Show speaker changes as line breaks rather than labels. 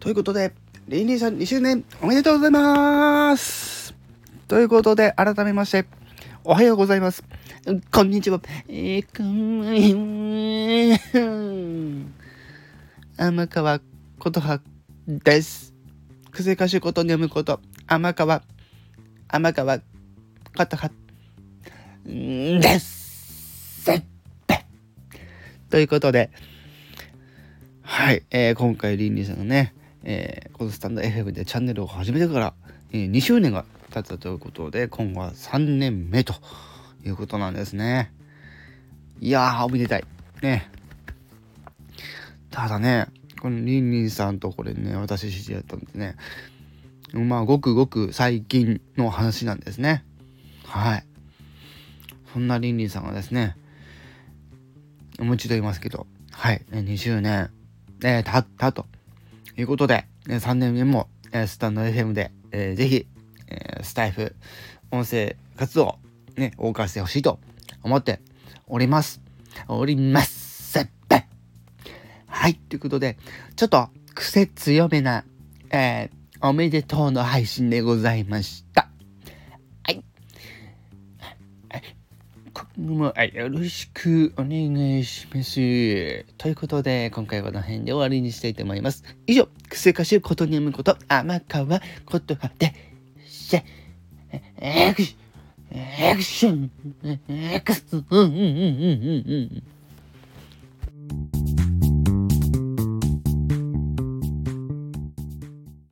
ということで、リンリンさん2周年おめでとうございますということで、改めまして、おはようございます。こんにちは。えー、こん天川琴葉です。癖歌手こと読むこと、天川、天川琴葉です。ということで、はい、えー今回リンリンさんがね、えーこのスタンド FM でチャンネルを始めてから、えー2周年が経ったということで今後は3年目ということなんですね。いやーおめでたい。ね。ただねこのリンリンさんとこれね私知り合ったんでねまあごくごく最近の話なんですね。はい。そんなリンリンさんがですねもう一度言いますけどはい。2周年えー、経ったと。ということで、3年目も、スタンド FM で、えーぜひ、えースタイフ、音声活動、ね、謳歌してほしいと思っております。おります。はい、ということで、ちょっと癖強めな、えーおめでとうの配信でございました。今後もはいよろしくお願いします。ということで、今回はこの辺で終わりにしたいと思います。以上、癖歌手ことにむこと、甘川ことはでしゃ。エクション、エクション、エクション、うんうんうんうんうんうん。